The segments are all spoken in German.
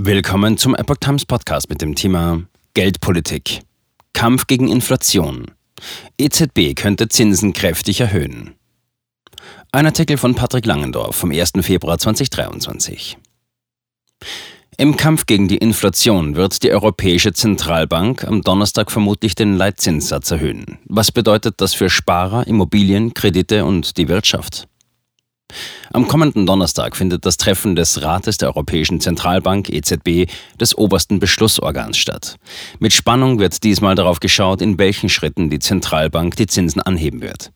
Willkommen zum Epoch Times Podcast mit dem Thema Geldpolitik. Kampf gegen Inflation. EZB könnte Zinsen kräftig erhöhen. Ein Artikel von Patrick Langendorf vom 1. Februar 2023. Im Kampf gegen die Inflation wird die Europäische Zentralbank am Donnerstag vermutlich den Leitzinssatz erhöhen. Was bedeutet das für Sparer, Immobilien, Kredite und die Wirtschaft? Am kommenden Donnerstag findet das Treffen des Rates der Europäischen Zentralbank EZB des obersten Beschlussorgans statt. Mit Spannung wird diesmal darauf geschaut, in welchen Schritten die Zentralbank die Zinsen anheben wird.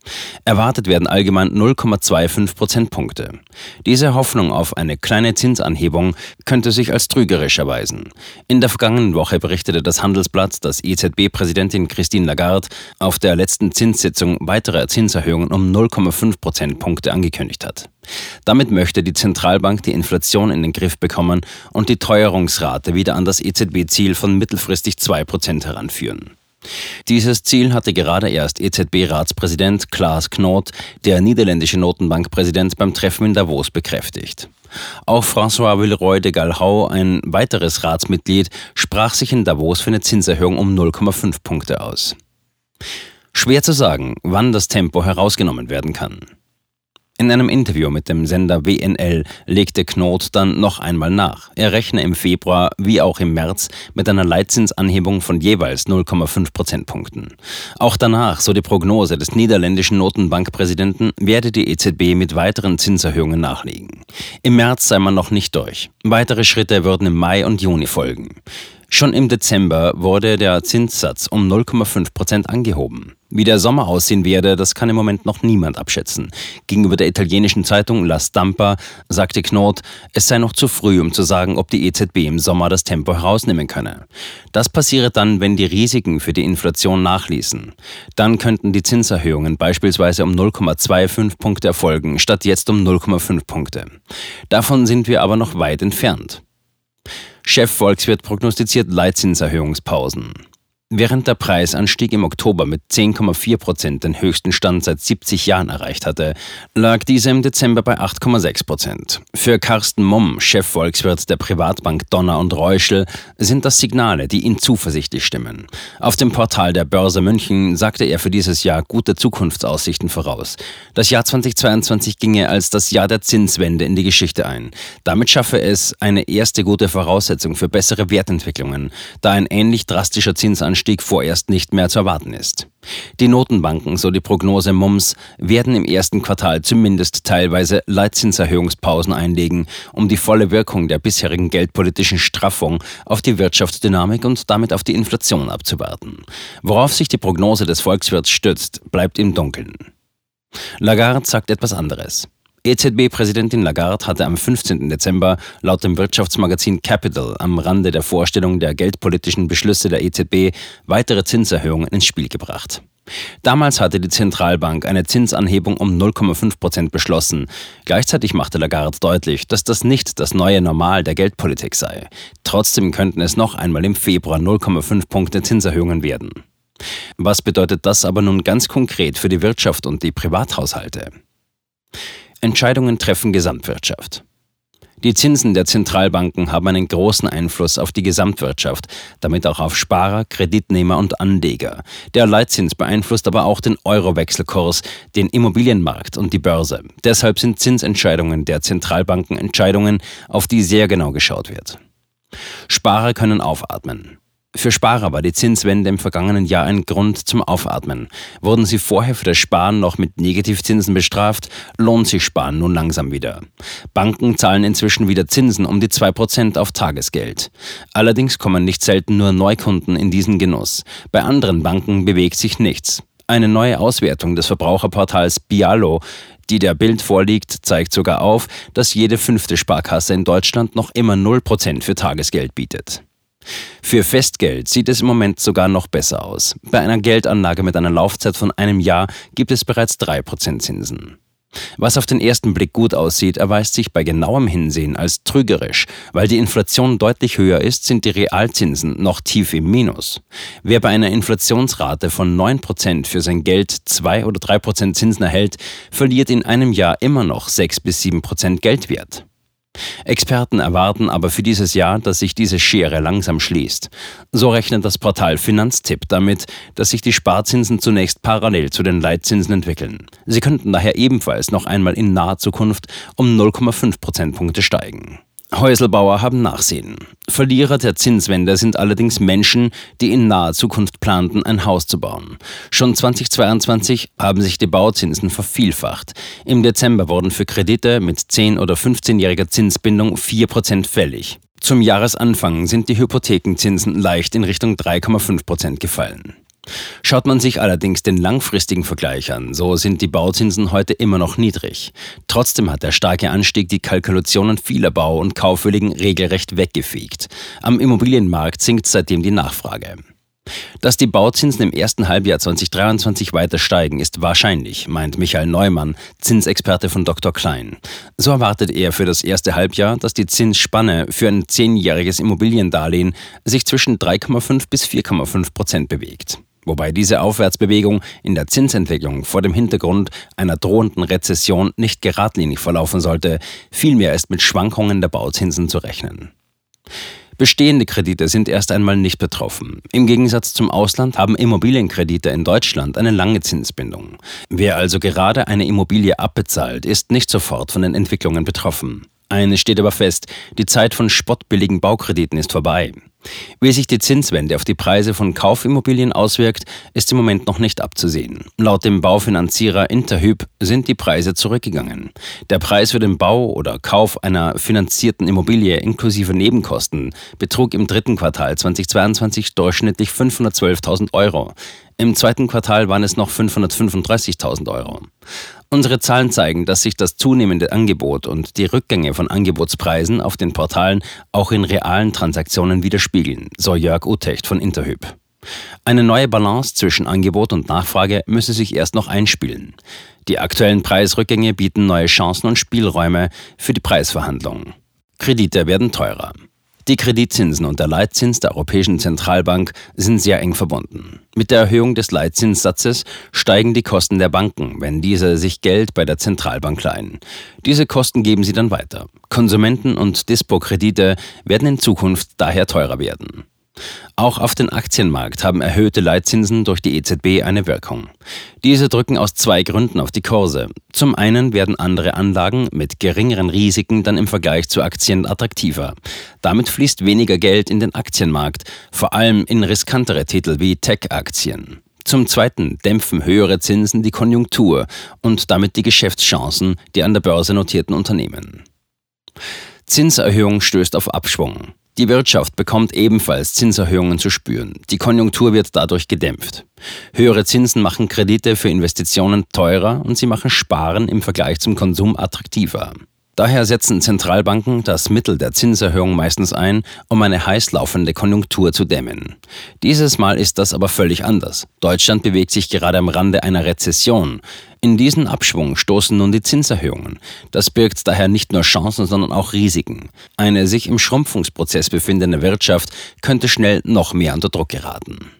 Erwartet werden allgemein 0,25 Prozentpunkte. Diese Hoffnung auf eine kleine Zinsanhebung könnte sich als trügerisch erweisen. In der vergangenen Woche berichtete das Handelsblatt, dass EZB-Präsidentin Christine Lagarde auf der letzten Zinssitzung weitere Zinserhöhungen um 0,5 Prozentpunkte angekündigt hat. Damit möchte die Zentralbank die Inflation in den Griff bekommen und die Teuerungsrate wieder an das EZB-Ziel von mittelfristig 2% heranführen. Dieses Ziel hatte gerade erst EZB-Ratspräsident Klaas Knot, der niederländische Notenbankpräsident, beim Treffen in Davos bekräftigt. Auch François Villeroy de Galhau, ein weiteres Ratsmitglied, sprach sich in Davos für eine Zinserhöhung um 0,5 Punkte aus. Schwer zu sagen, wann das Tempo herausgenommen werden kann. In einem Interview mit dem Sender WNL legte Knot dann noch einmal nach. Er rechne im Februar wie auch im März mit einer Leitzinsanhebung von jeweils 0,5 Prozentpunkten. Auch danach, so die Prognose des niederländischen Notenbankpräsidenten, werde die EZB mit weiteren Zinserhöhungen nachlegen. Im März sei man noch nicht durch. Weitere Schritte würden im Mai und Juni folgen. Schon im Dezember wurde der Zinssatz um 0,5 Prozent angehoben. Wie der Sommer aussehen werde, das kann im Moment noch niemand abschätzen. Gegenüber der italienischen Zeitung La Stampa sagte Knot, es sei noch zu früh, um zu sagen, ob die EZB im Sommer das Tempo herausnehmen könne. Das passiere dann, wenn die Risiken für die Inflation nachließen. Dann könnten die Zinserhöhungen beispielsweise um 0,25 Punkte erfolgen, statt jetzt um 0,5 Punkte. Davon sind wir aber noch weit entfernt. Chefvolkswirt prognostiziert Leitzinserhöhungspausen. Während der Preisanstieg im Oktober mit 10,4 Prozent den höchsten Stand seit 70 Jahren erreicht hatte, lag dieser im Dezember bei 8,6 Prozent. Für Carsten Mumm, Chefvolkswirt der Privatbank Donner und Reuschel, sind das Signale, die ihn zuversichtlich stimmen. Auf dem Portal der Börse München sagte er für dieses Jahr gute Zukunftsaussichten voraus. Das Jahr 2022 ginge als das Jahr der Zinswende in die Geschichte ein. Damit schaffe es eine erste gute Voraussetzung für bessere Wertentwicklungen, da ein ähnlich drastischer Zinsanstieg Anstieg vorerst nicht mehr zu erwarten ist. Die Notenbanken, so die Prognose MUMS, werden im ersten Quartal zumindest teilweise Leitzinserhöhungspausen einlegen, um die volle Wirkung der bisherigen geldpolitischen Straffung auf die Wirtschaftsdynamik und damit auf die Inflation abzuwarten. Worauf sich die Prognose des Volkswirts stützt, bleibt im Dunkeln. Lagarde sagt etwas anderes. EZB-Präsidentin Lagarde hatte am 15. Dezember laut dem Wirtschaftsmagazin Capital am Rande der Vorstellung der geldpolitischen Beschlüsse der EZB weitere Zinserhöhungen ins Spiel gebracht. Damals hatte die Zentralbank eine Zinsanhebung um 0,5 Prozent beschlossen. Gleichzeitig machte Lagarde deutlich, dass das nicht das neue Normal der Geldpolitik sei. Trotzdem könnten es noch einmal im Februar 0,5 Punkte Zinserhöhungen werden. Was bedeutet das aber nun ganz konkret für die Wirtschaft und die Privathaushalte? Entscheidungen treffen Gesamtwirtschaft. Die Zinsen der Zentralbanken haben einen großen Einfluss auf die Gesamtwirtschaft, damit auch auf Sparer, Kreditnehmer und Anleger. Der Leitzins beeinflusst aber auch den Euro-Wechselkurs, den Immobilienmarkt und die Börse. Deshalb sind Zinsentscheidungen der Zentralbanken Entscheidungen, auf die sehr genau geschaut wird. Sparer können aufatmen. Für Sparer war die Zinswende im vergangenen Jahr ein Grund zum Aufatmen. Wurden sie vorher für das Sparen noch mit Negativzinsen bestraft, lohnt sich Sparen nun langsam wieder. Banken zahlen inzwischen wieder Zinsen um die 2% auf Tagesgeld. Allerdings kommen nicht selten nur Neukunden in diesen Genuss. Bei anderen Banken bewegt sich nichts. Eine neue Auswertung des Verbraucherportals Bialo die der Bild vorliegt, zeigt sogar auf, dass jede fünfte Sparkasse in Deutschland noch immer 0% für Tagesgeld bietet. Für Festgeld sieht es im Moment sogar noch besser aus. Bei einer Geldanlage mit einer Laufzeit von einem Jahr gibt es bereits 3% Zinsen. Was auf den ersten Blick gut aussieht, erweist sich bei genauem Hinsehen als trügerisch. Weil die Inflation deutlich höher ist, sind die Realzinsen noch tief im Minus. Wer bei einer Inflationsrate von 9% für sein Geld 2 oder 3% Zinsen erhält, verliert in einem Jahr immer noch 6 bis 7% Geldwert. Experten erwarten aber für dieses Jahr, dass sich diese Schere langsam schließt. So rechnet das Portal Finanztipp damit, dass sich die Sparzinsen zunächst parallel zu den Leitzinsen entwickeln. Sie könnten daher ebenfalls noch einmal in naher Zukunft um 0,5 Prozentpunkte steigen. Häuselbauer haben Nachsehen. Verlierer der Zinswende sind allerdings Menschen, die in naher Zukunft planten, ein Haus zu bauen. Schon 2022 haben sich die Bauzinsen vervielfacht. Im Dezember wurden für Kredite mit 10- oder 15-jähriger Zinsbindung 4% fällig. Zum Jahresanfang sind die Hypothekenzinsen leicht in Richtung 3,5% gefallen. Schaut man sich allerdings den langfristigen Vergleich an, so sind die Bauzinsen heute immer noch niedrig. Trotzdem hat der starke Anstieg die Kalkulationen vieler Bau- und Kaufwilligen regelrecht weggefegt. Am Immobilienmarkt sinkt seitdem die Nachfrage. Dass die Bauzinsen im ersten Halbjahr 2023 weiter steigen, ist wahrscheinlich, meint Michael Neumann, Zinsexperte von Dr. Klein. So erwartet er für das erste Halbjahr, dass die Zinsspanne für ein zehnjähriges Immobiliendarlehen sich zwischen 3,5 bis 4,5 Prozent bewegt. Wobei diese Aufwärtsbewegung in der Zinsentwicklung vor dem Hintergrund einer drohenden Rezession nicht geradlinig verlaufen sollte, vielmehr ist mit Schwankungen der Bauzinsen zu rechnen. Bestehende Kredite sind erst einmal nicht betroffen. Im Gegensatz zum Ausland haben Immobilienkredite in Deutschland eine lange Zinsbindung. Wer also gerade eine Immobilie abbezahlt, ist nicht sofort von den Entwicklungen betroffen. Eines steht aber fest, die Zeit von spottbilligen Baukrediten ist vorbei. Wie sich die Zinswende auf die Preise von Kaufimmobilien auswirkt, ist im Moment noch nicht abzusehen. Laut dem Baufinanzierer Interhyp sind die Preise zurückgegangen. Der Preis für den Bau oder Kauf einer finanzierten Immobilie inklusive Nebenkosten betrug im dritten Quartal 2022 durchschnittlich 512.000 Euro. Im zweiten Quartal waren es noch 535.000 Euro. Unsere Zahlen zeigen, dass sich das zunehmende Angebot und die Rückgänge von Angebotspreisen auf den Portalen auch in realen Transaktionen widerspiegeln, so Jörg Utecht von Interhyp. Eine neue Balance zwischen Angebot und Nachfrage müsse sich erst noch einspielen. Die aktuellen Preisrückgänge bieten neue Chancen und Spielräume für die Preisverhandlungen. Kredite werden teurer. Die Kreditzinsen und der Leitzins der Europäischen Zentralbank sind sehr eng verbunden. Mit der Erhöhung des Leitzinssatzes steigen die Kosten der Banken, wenn diese sich Geld bei der Zentralbank leihen. Diese Kosten geben sie dann weiter. Konsumenten- und Dispo-Kredite werden in Zukunft daher teurer werden. Auch auf den Aktienmarkt haben erhöhte Leitzinsen durch die EZB eine Wirkung. Diese drücken aus zwei Gründen auf die Kurse. Zum einen werden andere Anlagen mit geringeren Risiken dann im Vergleich zu Aktien attraktiver. Damit fließt weniger Geld in den Aktienmarkt, vor allem in riskantere Titel wie Tech-Aktien. Zum Zweiten dämpfen höhere Zinsen die Konjunktur und damit die Geschäftschancen der an der Börse notierten Unternehmen. Zinserhöhung stößt auf Abschwung. Die Wirtschaft bekommt ebenfalls Zinserhöhungen zu spüren. Die Konjunktur wird dadurch gedämpft. Höhere Zinsen machen Kredite für Investitionen teurer und sie machen Sparen im Vergleich zum Konsum attraktiver. Daher setzen Zentralbanken das Mittel der Zinserhöhung meistens ein, um eine heißlaufende Konjunktur zu dämmen. Dieses Mal ist das aber völlig anders. Deutschland bewegt sich gerade am Rande einer Rezession. In diesen Abschwung stoßen nun die Zinserhöhungen. Das birgt daher nicht nur Chancen, sondern auch Risiken. Eine sich im Schrumpfungsprozess befindende Wirtschaft könnte schnell noch mehr unter Druck geraten.